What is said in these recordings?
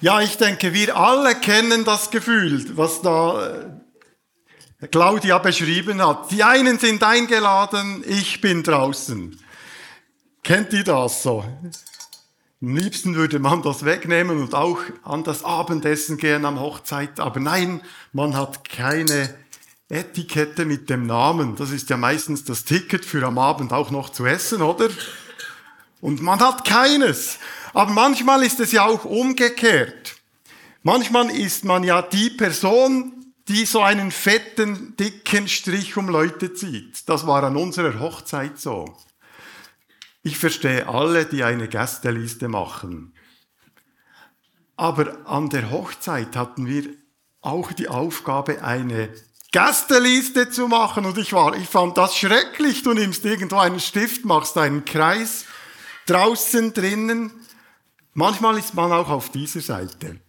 Ja, ich denke, wir alle kennen das Gefühl, was da äh, Claudia beschrieben hat. Die einen sind eingeladen, ich bin draußen. Kennt ihr das so? Am liebsten würde man das wegnehmen und auch an das Abendessen gehen am Hochzeit. Aber nein, man hat keine Etikette mit dem Namen. Das ist ja meistens das Ticket für am Abend auch noch zu essen, oder? Und man hat keines. Aber manchmal ist es ja auch umgekehrt. Manchmal ist man ja die Person, die so einen fetten, dicken Strich um Leute zieht. Das war an unserer Hochzeit so. Ich verstehe alle, die eine Gästeliste machen. Aber an der Hochzeit hatten wir auch die Aufgabe, eine Gästeliste zu machen. Und ich war, ich fand das schrecklich. Du nimmst irgendwo einen Stift, machst einen Kreis draußen drinnen. Manchmal ist man auch auf dieser Seite.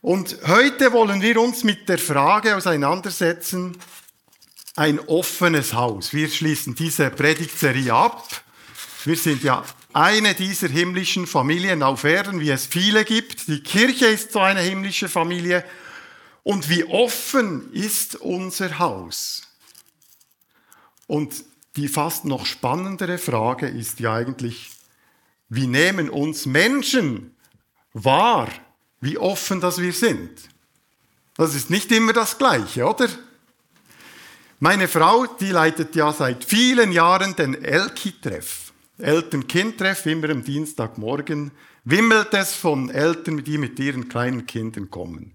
Und heute wollen wir uns mit der Frage auseinandersetzen, ein offenes Haus. Wir schließen diese Predigtserie ab. Wir sind ja eine dieser himmlischen Familien auf Erden, wie es viele gibt. Die Kirche ist so eine himmlische Familie. Und wie offen ist unser Haus? Und die fast noch spannendere Frage ist ja eigentlich, wie nehmen uns Menschen wahr, wie offen das wir sind? Das ist nicht immer das Gleiche, oder? Meine Frau, die leitet ja seit vielen Jahren den Elki-Treff. Eltern-Kind-Treff, immer am Dienstagmorgen, wimmelt es von Eltern, die mit ihren kleinen Kindern kommen.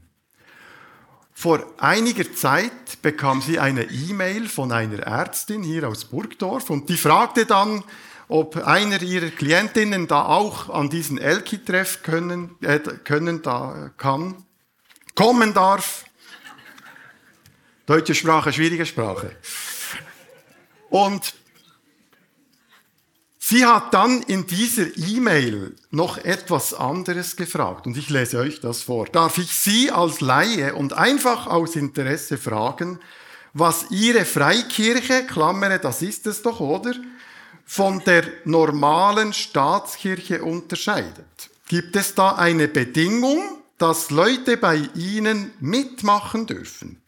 Vor einiger Zeit bekam sie eine E-Mail von einer Ärztin hier aus Burgdorf und die fragte dann, ob einer ihrer Klientinnen da auch an diesen Elki-Treff können, äh, können da kann, kommen darf. Deutsche Sprache, schwierige Sprache. Und Sie hat dann in dieser E-Mail noch etwas anderes gefragt und ich lese euch das vor. Darf ich Sie als Laie und einfach aus Interesse fragen, was Ihre Freikirche, Klammere, das ist es doch, oder? Von der normalen Staatskirche unterscheidet? Gibt es da eine Bedingung, dass Leute bei Ihnen mitmachen dürfen?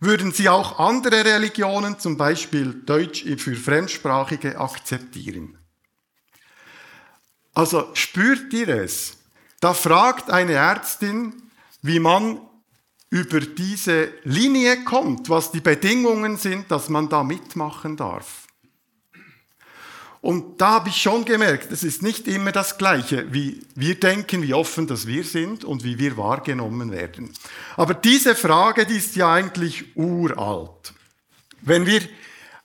Würden Sie auch andere Religionen, zum Beispiel Deutsch für Fremdsprachige, akzeptieren? Also spürt ihr es? Da fragt eine Ärztin, wie man über diese Linie kommt, was die Bedingungen sind, dass man da mitmachen darf. Und da habe ich schon gemerkt, es ist nicht immer das Gleiche, wie wir denken, wie offen das wir sind und wie wir wahrgenommen werden. Aber diese Frage, die ist ja eigentlich uralt. Wenn wir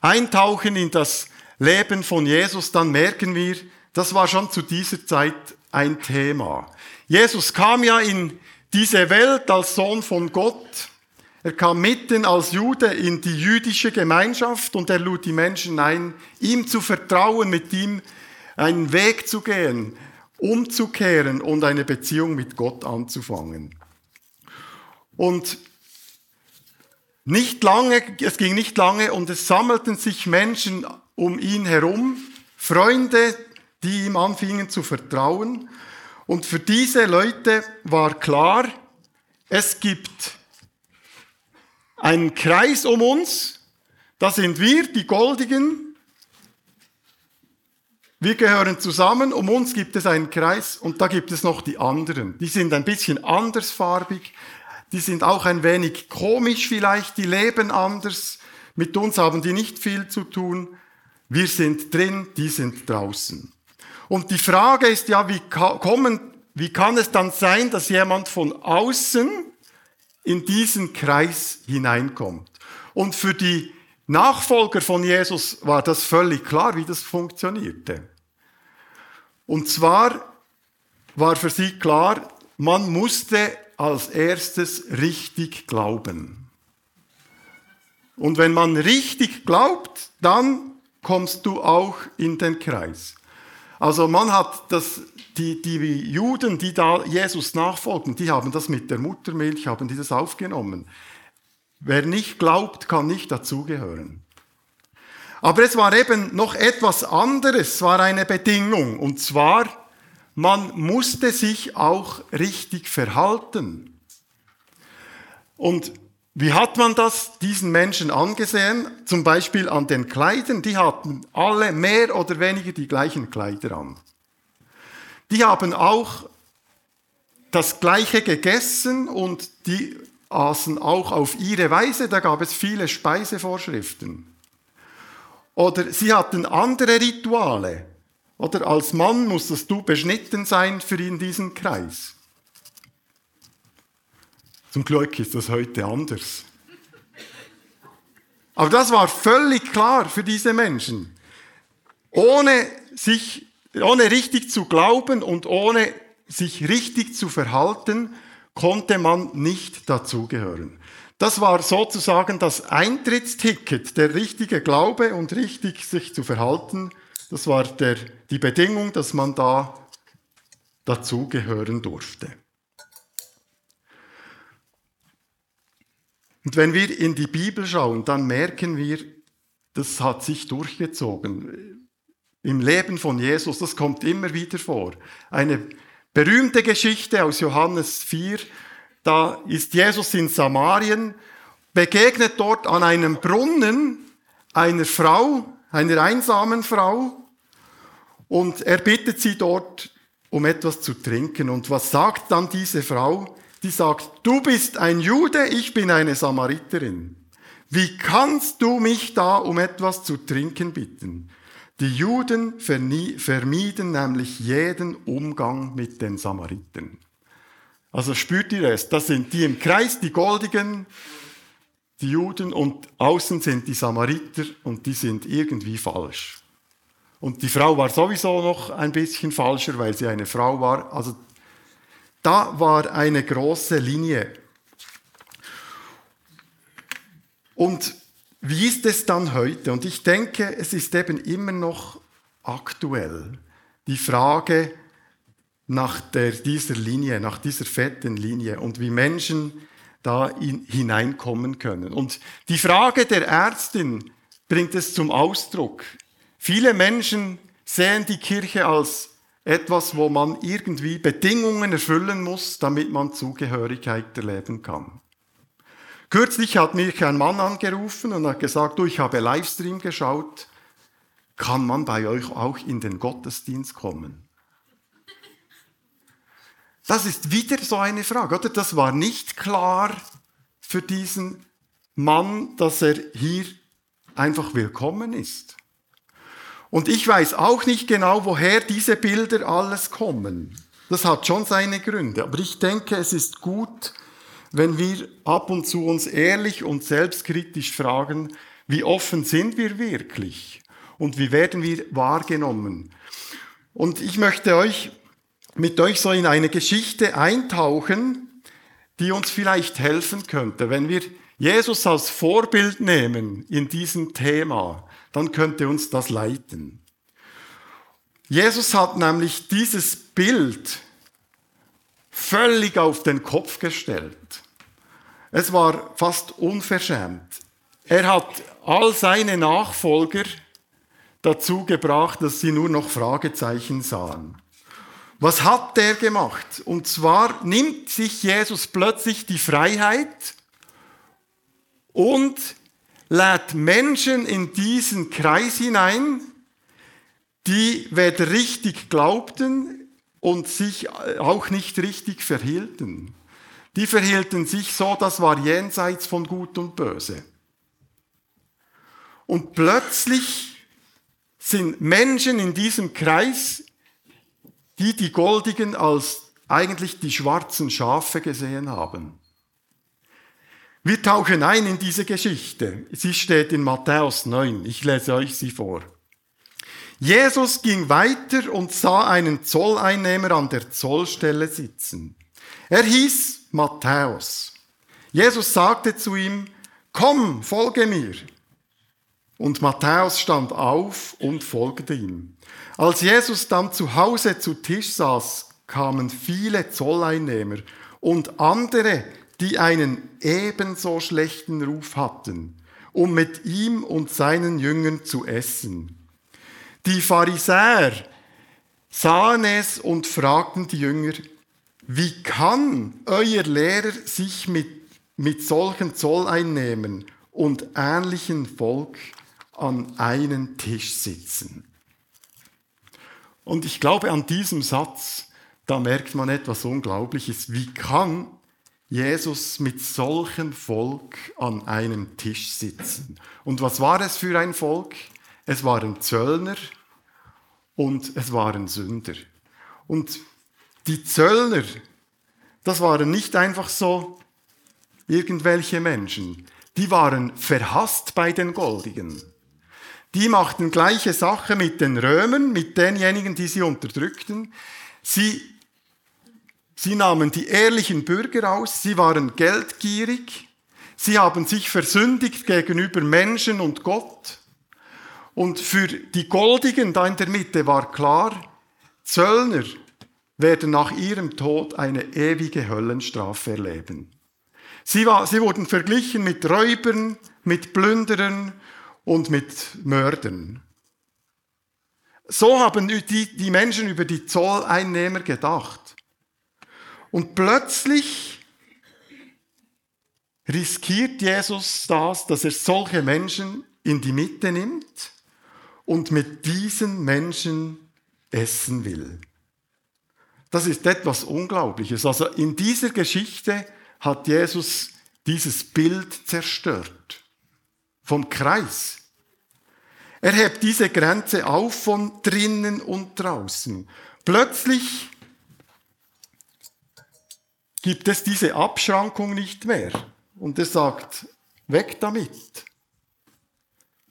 eintauchen in das Leben von Jesus, dann merken wir, das war schon zu dieser Zeit ein Thema. Jesus kam ja in diese Welt als Sohn von Gott. Er kam mitten als Jude in die jüdische Gemeinschaft und er lud die Menschen ein, ihm zu vertrauen, mit ihm einen Weg zu gehen, umzukehren und eine Beziehung mit Gott anzufangen. Und nicht lange, es ging nicht lange und es sammelten sich Menschen um ihn herum, Freunde, die ihm anfingen zu vertrauen. Und für diese Leute war klar, es gibt einen Kreis um uns, da sind wir, die Goldigen, wir gehören zusammen, um uns gibt es einen Kreis und da gibt es noch die anderen. Die sind ein bisschen andersfarbig, die sind auch ein wenig komisch vielleicht, die leben anders, mit uns haben die nicht viel zu tun. Wir sind drin, die sind draußen. Und die Frage ist ja, wie, kommen, wie kann es dann sein, dass jemand von außen in diesen Kreis hineinkommt? Und für die Nachfolger von Jesus war das völlig klar, wie das funktionierte. Und zwar war für sie klar, man musste als erstes richtig glauben. Und wenn man richtig glaubt, dann kommst du auch in den Kreis. Also man hat das, die, die Juden, die da Jesus nachfolgen, die haben das mit der Muttermilch, haben die das aufgenommen. Wer nicht glaubt, kann nicht dazugehören. Aber es war eben noch etwas anderes, es war eine Bedingung. Und zwar, man musste sich auch richtig verhalten. Und wie hat man das diesen Menschen angesehen? Zum Beispiel an den Kleidern. Die hatten alle mehr oder weniger die gleichen Kleider an. Die haben auch das Gleiche gegessen und die aßen auch auf ihre Weise. Da gab es viele Speisevorschriften. Oder sie hatten andere Rituale. Oder als Mann musstest du beschnitten sein für in diesen Kreis. Zum Glück ist das heute anders. Aber das war völlig klar für diese Menschen. Ohne sich, ohne richtig zu glauben und ohne sich richtig zu verhalten, konnte man nicht dazugehören. Das war sozusagen das Eintrittsticket, der richtige Glaube und richtig sich zu verhalten. Das war der, die Bedingung, dass man da dazugehören durfte. Und wenn wir in die Bibel schauen, dann merken wir, das hat sich durchgezogen. Im Leben von Jesus, das kommt immer wieder vor. Eine berühmte Geschichte aus Johannes 4, da ist Jesus in Samarien, begegnet dort an einem Brunnen einer Frau, einer einsamen Frau, und er bittet sie dort um etwas zu trinken. Und was sagt dann diese Frau? die sagt, du bist ein Jude, ich bin eine Samariterin. Wie kannst du mich da um etwas zu trinken bitten? Die Juden vermieden nämlich jeden Umgang mit den Samaritern. Also spürt ihr es? Das sind die im Kreis, die Goldigen, die Juden und außen sind die Samariter und die sind irgendwie falsch. Und die Frau war sowieso noch ein bisschen falscher, weil sie eine Frau war. Also da war eine große Linie. Und wie ist es dann heute? Und ich denke, es ist eben immer noch aktuell die Frage nach der, dieser Linie, nach dieser fetten Linie und wie Menschen da in, hineinkommen können. Und die Frage der Ärztin bringt es zum Ausdruck. Viele Menschen sehen die Kirche als etwas, wo man irgendwie Bedingungen erfüllen muss, damit man Zugehörigkeit erleben kann. Kürzlich hat mich ein Mann angerufen und hat gesagt, du, ich habe Livestream geschaut, kann man bei euch auch in den Gottesdienst kommen? Das ist wieder so eine Frage, oder? Das war nicht klar für diesen Mann, dass er hier einfach willkommen ist. Und ich weiß auch nicht genau, woher diese Bilder alles kommen. Das hat schon seine Gründe. Aber ich denke, es ist gut, wenn wir ab und zu uns ehrlich und selbstkritisch fragen, wie offen sind wir wirklich und wie werden wir wahrgenommen. Und ich möchte euch mit euch so in eine Geschichte eintauchen, die uns vielleicht helfen könnte, wenn wir Jesus als Vorbild nehmen in diesem Thema dann könnte uns das leiten. Jesus hat nämlich dieses Bild völlig auf den Kopf gestellt. Es war fast unverschämt. Er hat all seine Nachfolger dazu gebracht, dass sie nur noch Fragezeichen sahen. Was hat der gemacht? Und zwar nimmt sich Jesus plötzlich die Freiheit und lädt Menschen in diesen Kreis hinein, die weder richtig glaubten und sich auch nicht richtig verhielten. Die verhielten sich so, das war jenseits von Gut und Böse. Und plötzlich sind Menschen in diesem Kreis, die die Goldigen als eigentlich die schwarzen Schafe gesehen haben. Wir tauchen ein in diese Geschichte. Sie steht in Matthäus 9. Ich lese euch sie vor. Jesus ging weiter und sah einen Zolleinnehmer an der Zollstelle sitzen. Er hieß Matthäus. Jesus sagte zu ihm, komm, folge mir. Und Matthäus stand auf und folgte ihm. Als Jesus dann zu Hause zu Tisch saß, kamen viele Zolleinnehmer und andere, die einen ebenso schlechten Ruf hatten, um mit ihm und seinen Jüngern zu essen. Die Pharisäer sahen es und fragten die Jünger, wie kann euer Lehrer sich mit, mit solchen Zolleinnehmern und ähnlichen Volk an einen Tisch sitzen? Und ich glaube, an diesem Satz, da merkt man etwas Unglaubliches. Wie kann Jesus mit solchem Volk an einem Tisch sitzen? Und was war es für ein Volk? Es waren Zöllner und es waren Sünder. Und die Zöllner, das waren nicht einfach so irgendwelche Menschen. Die waren verhasst bei den Goldigen. Die machten gleiche Sache mit den Römern, mit denjenigen, die sie unterdrückten. Sie, sie nahmen die ehrlichen Bürger aus, sie waren geldgierig, sie haben sich versündigt gegenüber Menschen und Gott. Und für die Goldigen da in der Mitte war klar, Zöllner werden nach ihrem Tod eine ewige Höllenstrafe erleben. Sie, war, sie wurden verglichen mit Räubern, mit Plünderern und mit Mördern. So haben die, die Menschen über die Zolleinnehmer gedacht. Und plötzlich riskiert Jesus das, dass er solche Menschen in die Mitte nimmt und mit diesen Menschen essen will. Das ist etwas Unglaubliches. Also in dieser Geschichte hat Jesus dieses Bild zerstört vom Kreis. Er hebt diese Grenze auf von drinnen und draußen. Plötzlich gibt es diese Abschrankung nicht mehr. Und er sagt, weg damit.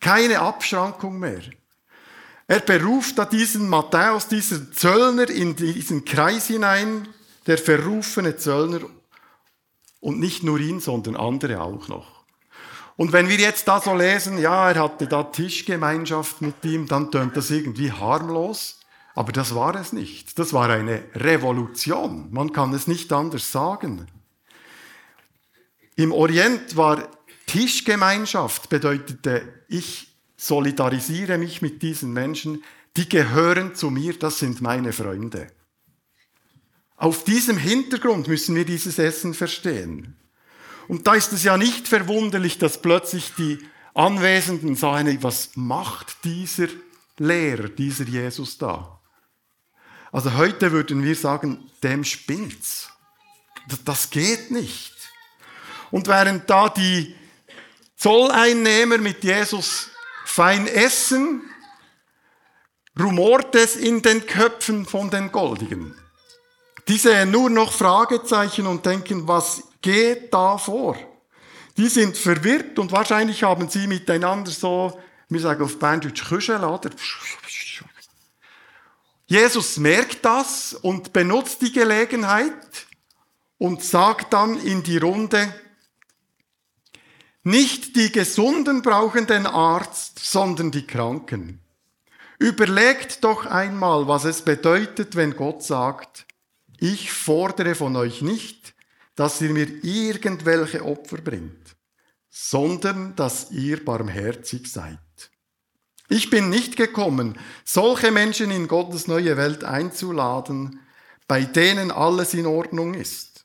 Keine Abschrankung mehr. Er beruft da diesen Matthäus, diesen Zöllner in diesen Kreis hinein, der verrufene Zöllner. Und nicht nur ihn, sondern andere auch noch. Und wenn wir jetzt da so lesen, ja, er hatte da Tischgemeinschaft mit ihm, dann tönt das irgendwie harmlos. Aber das war es nicht. Das war eine Revolution. Man kann es nicht anders sagen. Im Orient war Tischgemeinschaft, bedeutete, ich solidarisiere mich mit diesen Menschen, die gehören zu mir, das sind meine Freunde. Auf diesem Hintergrund müssen wir dieses Essen verstehen. Und da ist es ja nicht verwunderlich, dass plötzlich die Anwesenden sagen, was macht dieser Lehrer, dieser Jesus da? Also heute würden wir sagen, dem spinnt's. Das geht nicht. Und während da die Zolleinnehmer mit Jesus fein essen, rumort es in den Köpfen von den Goldigen. Die sehen nur noch Fragezeichen und denken, was geht da vor? Die sind verwirrt und wahrscheinlich haben sie miteinander so, wir sagen auf Berndeutsch, Küschel, oder? Jesus merkt das und benutzt die Gelegenheit und sagt dann in die Runde, nicht die Gesunden brauchen den Arzt, sondern die Kranken. Überlegt doch einmal, was es bedeutet, wenn Gott sagt, ich fordere von euch nicht, dass ihr mir irgendwelche Opfer bringt, sondern dass ihr barmherzig seid. Ich bin nicht gekommen, solche Menschen in Gottes neue Welt einzuladen, bei denen alles in Ordnung ist,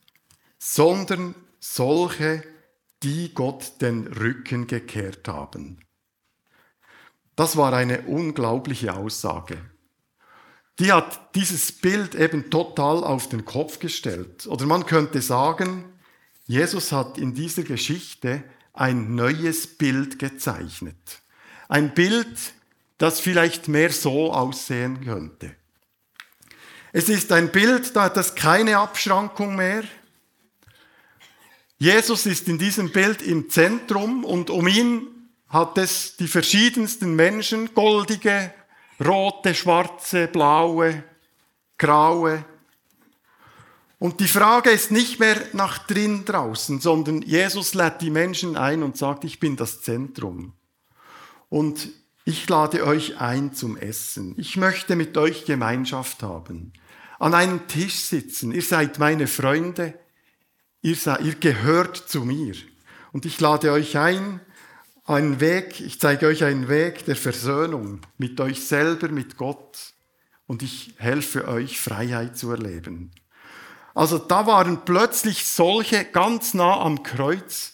sondern solche, die Gott den Rücken gekehrt haben. Das war eine unglaubliche Aussage die hat dieses Bild eben total auf den Kopf gestellt. Oder man könnte sagen, Jesus hat in dieser Geschichte ein neues Bild gezeichnet. Ein Bild, das vielleicht mehr so aussehen könnte. Es ist ein Bild, da hat es keine Abschrankung mehr. Jesus ist in diesem Bild im Zentrum und um ihn hat es die verschiedensten Menschen, goldige, rote, schwarze, blaue, graue. Und die Frage ist nicht mehr nach drin draußen, sondern Jesus lädt die Menschen ein und sagt, ich bin das Zentrum. Und ich lade euch ein zum Essen. Ich möchte mit euch Gemeinschaft haben. An einem Tisch sitzen. Ihr seid meine Freunde. Ihr, seid, ihr gehört zu mir. Und ich lade euch ein, einen Weg, ich zeige euch einen Weg der Versöhnung mit euch selber, mit Gott und ich helfe euch, Freiheit zu erleben. Also da waren plötzlich solche ganz nah am Kreuz,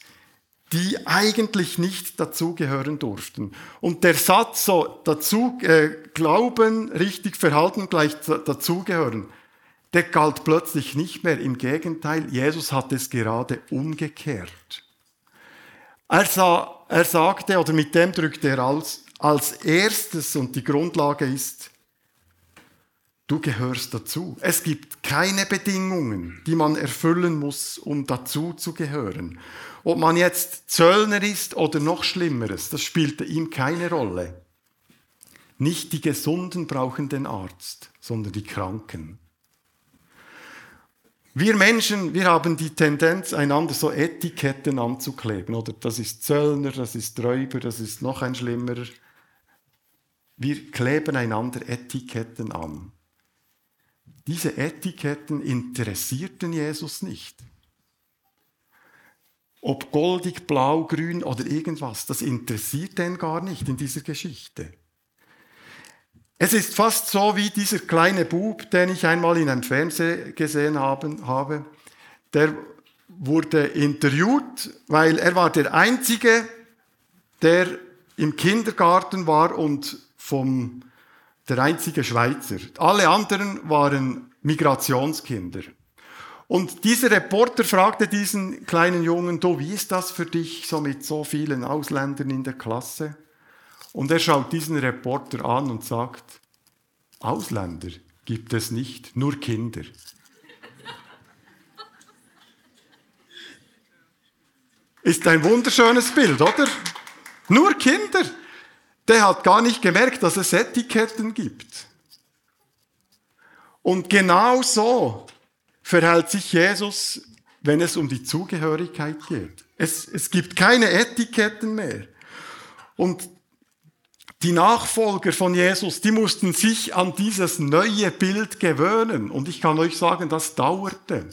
die eigentlich nicht dazugehören durften. Und der Satz so, dazu äh, glauben, richtig verhalten, gleich dazugehören, der galt plötzlich nicht mehr. Im Gegenteil, Jesus hat es gerade umgekehrt. Er, sah, er sagte, oder mit dem drückte er aus, als erstes, und die Grundlage ist, du gehörst dazu. Es gibt keine Bedingungen, die man erfüllen muss, um dazu zu gehören. Ob man jetzt Zöllner ist oder noch Schlimmeres, das spielte ihm keine Rolle. Nicht die Gesunden brauchen den Arzt, sondern die Kranken. Wir Menschen, wir haben die Tendenz, einander so Etiketten anzukleben. Oder das ist Zöllner, das ist Räuber, das ist noch ein schlimmerer. Wir kleben einander Etiketten an. Diese Etiketten interessierten Jesus nicht. Ob goldig, blau, grün oder irgendwas, das interessiert ihn gar nicht in dieser Geschichte. Es ist fast so wie dieser kleine Bub, den ich einmal in einem Fernsehen gesehen habe. Der wurde interviewt, weil er war der Einzige, der im Kindergarten war und vom, der einzige Schweizer. Alle anderen waren Migrationskinder. Und dieser Reporter fragte diesen kleinen Jungen, du, wie ist das für dich, so mit so vielen Ausländern in der Klasse? Und er schaut diesen Reporter an und sagt, Ausländer gibt es nicht, nur Kinder. Ist ein wunderschönes Bild, oder? Nur Kinder. Der hat gar nicht gemerkt, dass es Etiketten gibt. Und genau so verhält sich Jesus, wenn es um die Zugehörigkeit geht. Es, es gibt keine Etiketten mehr. Und die Nachfolger von Jesus, die mussten sich an dieses neue Bild gewöhnen. Und ich kann euch sagen, das dauerte.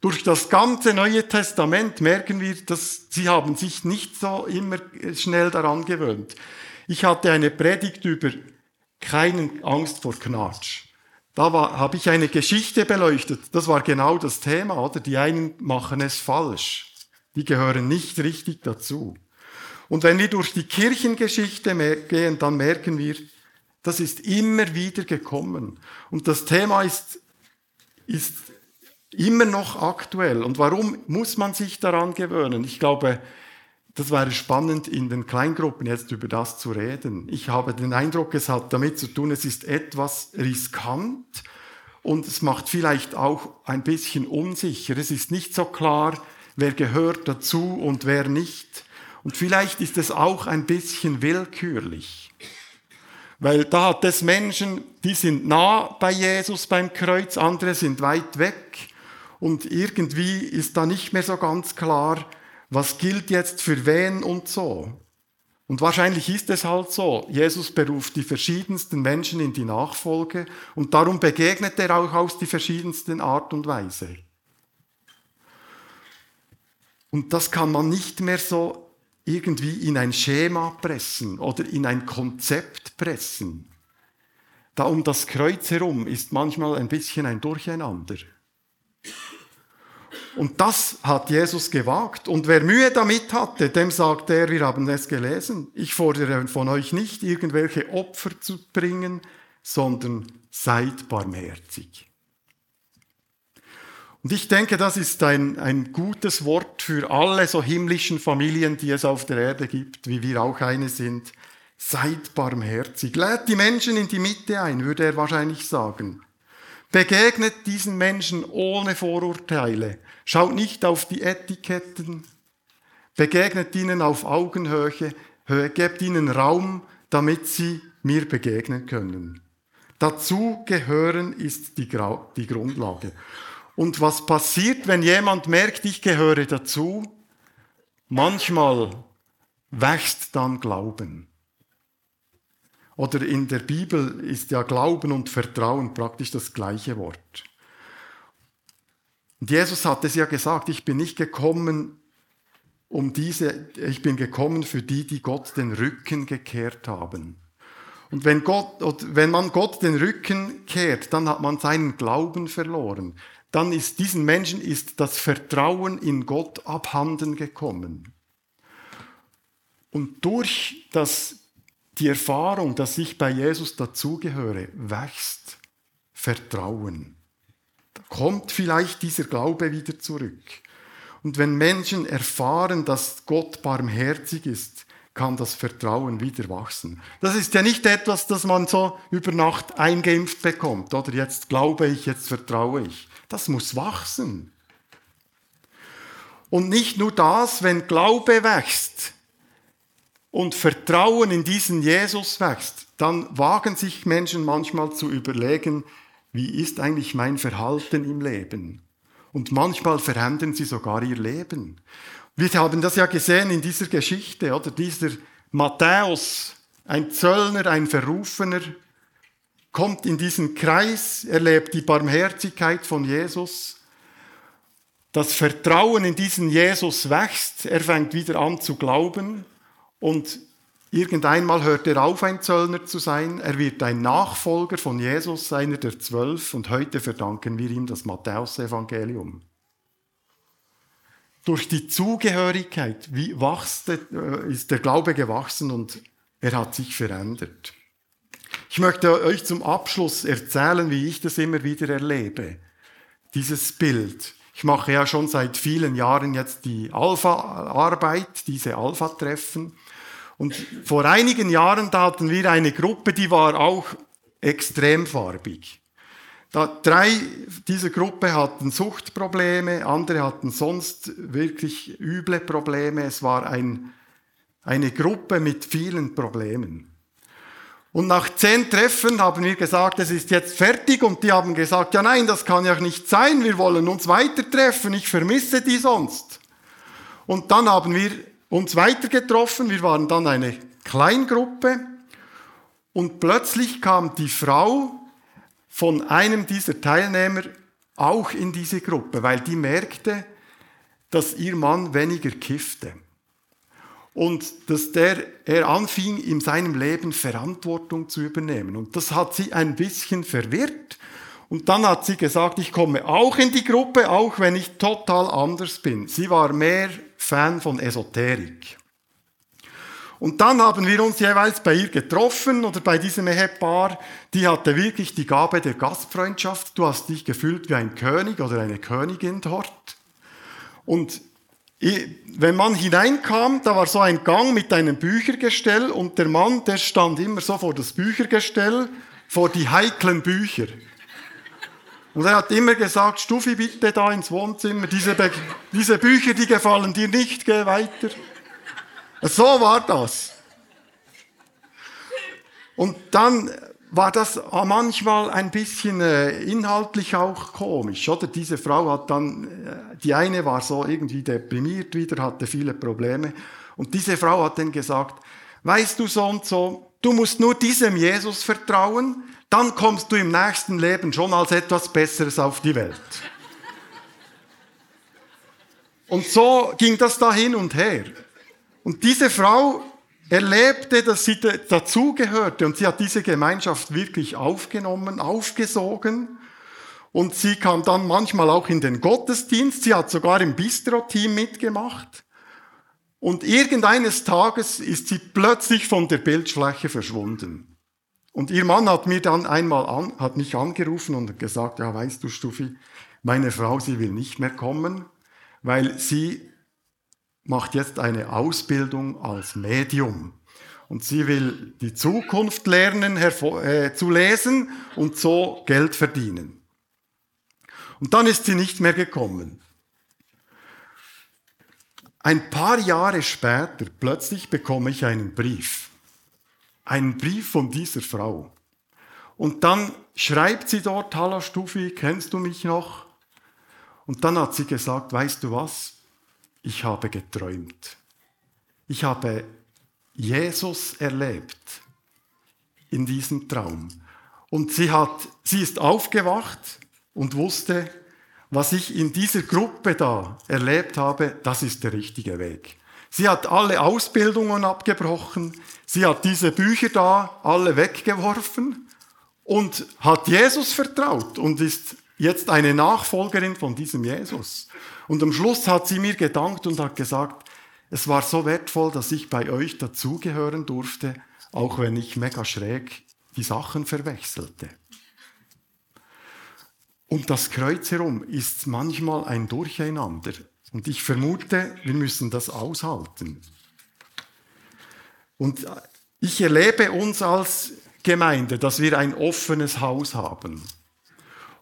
Durch das ganze Neue Testament merken wir, dass sie haben sich nicht so immer schnell daran gewöhnt. Ich hatte eine Predigt über keine Angst vor Knatsch. Da habe ich eine Geschichte beleuchtet. Das war genau das Thema, oder? Die einen machen es falsch. Die gehören nicht richtig dazu. Und wenn wir durch die Kirchengeschichte gehen, dann merken wir, das ist immer wieder gekommen. Und das Thema ist, ist immer noch aktuell. Und warum muss man sich daran gewöhnen? Ich glaube, das wäre spannend, in den Kleingruppen jetzt über das zu reden. Ich habe den Eindruck, es hat damit zu tun, es ist etwas riskant und es macht vielleicht auch ein bisschen unsicher. Es ist nicht so klar, wer gehört dazu und wer nicht. Und vielleicht ist es auch ein bisschen willkürlich. Weil da hat es Menschen, die sind nah bei Jesus beim Kreuz, andere sind weit weg. Und irgendwie ist da nicht mehr so ganz klar, was gilt jetzt für wen und so. Und wahrscheinlich ist es halt so. Jesus beruft die verschiedensten Menschen in die Nachfolge und darum begegnet er auch aus die verschiedensten Art und Weise. Und das kann man nicht mehr so irgendwie in ein Schema pressen oder in ein Konzept pressen. Da um das Kreuz herum ist manchmal ein bisschen ein Durcheinander. Und das hat Jesus gewagt. Und wer Mühe damit hatte, dem sagt er, wir haben es gelesen, ich fordere von euch nicht, irgendwelche Opfer zu bringen, sondern seid barmherzig. Und ich denke, das ist ein, ein gutes Wort für alle so himmlischen Familien, die es auf der Erde gibt, wie wir auch eine sind. Seid barmherzig. Lädt die Menschen in die Mitte ein, würde er wahrscheinlich sagen. Begegnet diesen Menschen ohne Vorurteile. Schaut nicht auf die Etiketten. Begegnet ihnen auf Augenhöhe. Gebt ihnen Raum, damit sie mir begegnen können. Dazu gehören ist die, die Grundlage. Und was passiert, wenn jemand merkt, ich gehöre dazu? Manchmal wächst dann Glauben. Oder in der Bibel ist ja Glauben und Vertrauen praktisch das gleiche Wort. Und Jesus hat es ja gesagt, ich bin nicht gekommen, um diese, ich bin gekommen für die, die Gott den Rücken gekehrt haben. Und wenn, Gott, wenn man Gott den Rücken kehrt, dann hat man seinen Glauben verloren. Dann ist diesen Menschen ist das Vertrauen in Gott abhanden gekommen. Und durch das, die Erfahrung, dass ich bei Jesus dazugehöre, wächst Vertrauen. Da kommt vielleicht dieser Glaube wieder zurück. Und wenn Menschen erfahren, dass Gott barmherzig ist, kann das Vertrauen wieder wachsen. Das ist ja nicht etwas, das man so über Nacht eingeimpft bekommt. Oder jetzt glaube ich, jetzt vertraue ich. Das muss wachsen. Und nicht nur das, wenn Glaube wächst und Vertrauen in diesen Jesus wächst, dann wagen sich Menschen manchmal zu überlegen, wie ist eigentlich mein Verhalten im Leben? Und manchmal verändern sie sogar ihr Leben. Wir haben das ja gesehen in dieser Geschichte, oder? Dieser Matthäus, ein Zöllner, ein Verrufener, kommt in diesen Kreis, erlebt die Barmherzigkeit von Jesus. Das Vertrauen in diesen Jesus wächst, er fängt wieder an zu glauben und irgendeinmal hört er auf, ein Zöllner zu sein. Er wird ein Nachfolger von Jesus, einer der zwölf und heute verdanken wir ihm das Matthäus-Evangelium. Durch die Zugehörigkeit wie wachst, äh, ist der Glaube gewachsen und er hat sich verändert. Ich möchte euch zum Abschluss erzählen, wie ich das immer wieder erlebe. Dieses Bild. Ich mache ja schon seit vielen Jahren jetzt die Alpha-Arbeit, diese Alpha-Treffen. Und vor einigen Jahren, da hatten wir eine Gruppe, die war auch extrem farbig. Da, drei dieser Gruppe hatten Suchtprobleme, andere hatten sonst wirklich üble Probleme. Es war ein, eine Gruppe mit vielen Problemen. Und nach zehn Treffen haben wir gesagt, es ist jetzt fertig. Und die haben gesagt, ja nein, das kann ja nicht sein, wir wollen uns weiter treffen, ich vermisse die sonst. Und dann haben wir uns weiter getroffen, wir waren dann eine Kleingruppe. Und plötzlich kam die Frau von einem dieser Teilnehmer auch in diese Gruppe, weil die merkte, dass ihr Mann weniger kiffte und dass der, er anfing, in seinem Leben Verantwortung zu übernehmen. Und das hat sie ein bisschen verwirrt. Und dann hat sie gesagt, ich komme auch in die Gruppe, auch wenn ich total anders bin. Sie war mehr Fan von Esoterik. Und dann haben wir uns jeweils bei ihr getroffen oder bei diesem Ehepaar. Die hatte wirklich die Gabe der Gastfreundschaft. Du hast dich gefühlt wie ein König oder eine Königin dort. Und wenn man hineinkam, da war so ein Gang mit einem Büchergestell und der Mann, der stand immer so vor das Büchergestell, vor die heiklen Bücher. Und er hat immer gesagt, Stufi bitte da ins Wohnzimmer, diese, Be diese Bücher, die gefallen dir nicht, geh weiter. So war das. Und dann war das manchmal ein bisschen äh, inhaltlich auch komisch, oder? Diese Frau hat dann, äh, die eine war so irgendwie deprimiert wieder, hatte viele Probleme. Und diese Frau hat dann gesagt, weißt du so und so, du musst nur diesem Jesus vertrauen, dann kommst du im nächsten Leben schon als etwas Besseres auf die Welt. Und so ging das da hin und her. Und diese Frau erlebte, dass sie dazugehörte und sie hat diese Gemeinschaft wirklich aufgenommen, aufgesogen. Und sie kam dann manchmal auch in den Gottesdienst. Sie hat sogar im Bistro-Team mitgemacht. Und irgendeines Tages ist sie plötzlich von der Bildfläche verschwunden. Und ihr Mann hat mir dann einmal an, hat mich angerufen und gesagt, ja, weißt du, Stufi, meine Frau, sie will nicht mehr kommen, weil sie macht jetzt eine Ausbildung als Medium. Und sie will die Zukunft lernen äh, zu lesen und so Geld verdienen. Und dann ist sie nicht mehr gekommen. Ein paar Jahre später, plötzlich bekomme ich einen Brief. Einen Brief von dieser Frau. Und dann schreibt sie dort, Hallo Stufi, kennst du mich noch? Und dann hat sie gesagt, weißt du was? Ich habe geträumt. Ich habe Jesus erlebt in diesem Traum. Und sie, hat, sie ist aufgewacht und wusste, was ich in dieser Gruppe da erlebt habe, das ist der richtige Weg. Sie hat alle Ausbildungen abgebrochen. Sie hat diese Bücher da alle weggeworfen und hat Jesus vertraut und ist jetzt eine Nachfolgerin von diesem Jesus. Und am Schluss hat sie mir gedankt und hat gesagt, es war so wertvoll, dass ich bei euch dazugehören durfte, auch wenn ich mega schräg die Sachen verwechselte. Und das Kreuz herum ist manchmal ein Durcheinander. Und ich vermute, wir müssen das aushalten. Und ich erlebe uns als Gemeinde, dass wir ein offenes Haus haben.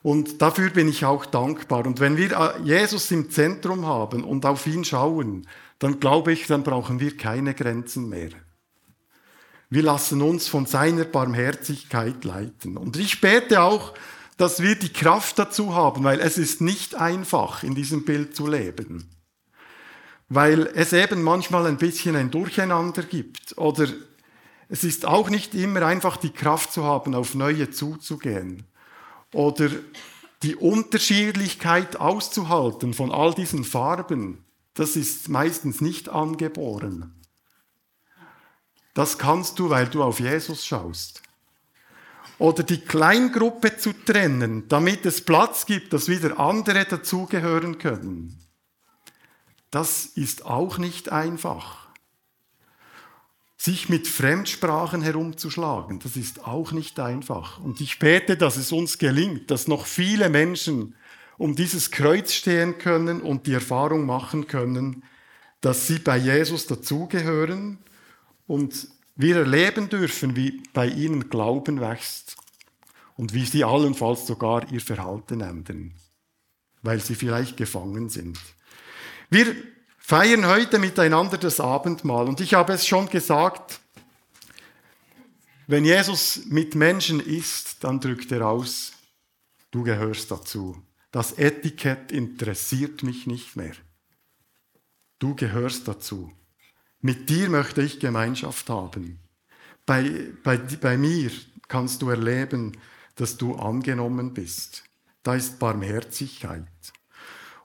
Und dafür bin ich auch dankbar. Und wenn wir Jesus im Zentrum haben und auf ihn schauen, dann glaube ich, dann brauchen wir keine Grenzen mehr. Wir lassen uns von seiner Barmherzigkeit leiten. Und ich bete auch, dass wir die Kraft dazu haben, weil es ist nicht einfach, in diesem Bild zu leben. Weil es eben manchmal ein bisschen ein Durcheinander gibt. Oder es ist auch nicht immer einfach die Kraft zu haben, auf neue zuzugehen. Oder die Unterschiedlichkeit auszuhalten von all diesen Farben, das ist meistens nicht angeboren. Das kannst du, weil du auf Jesus schaust oder die Kleingruppe zu trennen, damit es Platz gibt, dass wieder andere dazugehören können. Das ist auch nicht einfach. Sich mit Fremdsprachen herumzuschlagen, das ist auch nicht einfach. Und ich bete, dass es uns gelingt, dass noch viele Menschen um dieses Kreuz stehen können und die Erfahrung machen können, dass sie bei Jesus dazugehören und wir erleben dürfen, wie bei ihnen Glauben wächst und wie sie allenfalls sogar ihr Verhalten ändern, weil sie vielleicht gefangen sind. Wir feiern heute miteinander das Abendmahl und ich habe es schon gesagt, wenn Jesus mit Menschen isst, dann drückt er aus, du gehörst dazu. Das Etikett interessiert mich nicht mehr. Du gehörst dazu. Mit dir möchte ich Gemeinschaft haben. Bei, bei, bei mir kannst du erleben, dass du angenommen bist. Da ist Barmherzigkeit.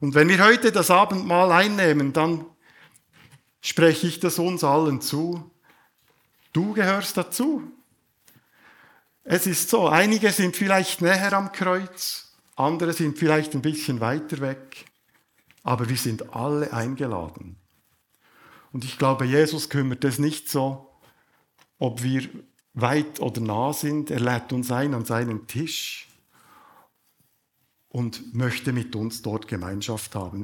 Und wenn wir heute das Abendmahl einnehmen, dann spreche ich das uns allen zu. Du gehörst dazu. Es ist so, einige sind vielleicht näher am Kreuz, andere sind vielleicht ein bisschen weiter weg, aber wir sind alle eingeladen. Und ich glaube, Jesus kümmert es nicht so, ob wir weit oder nah sind. Er lädt uns ein an seinen Tisch und möchte mit uns dort Gemeinschaft haben.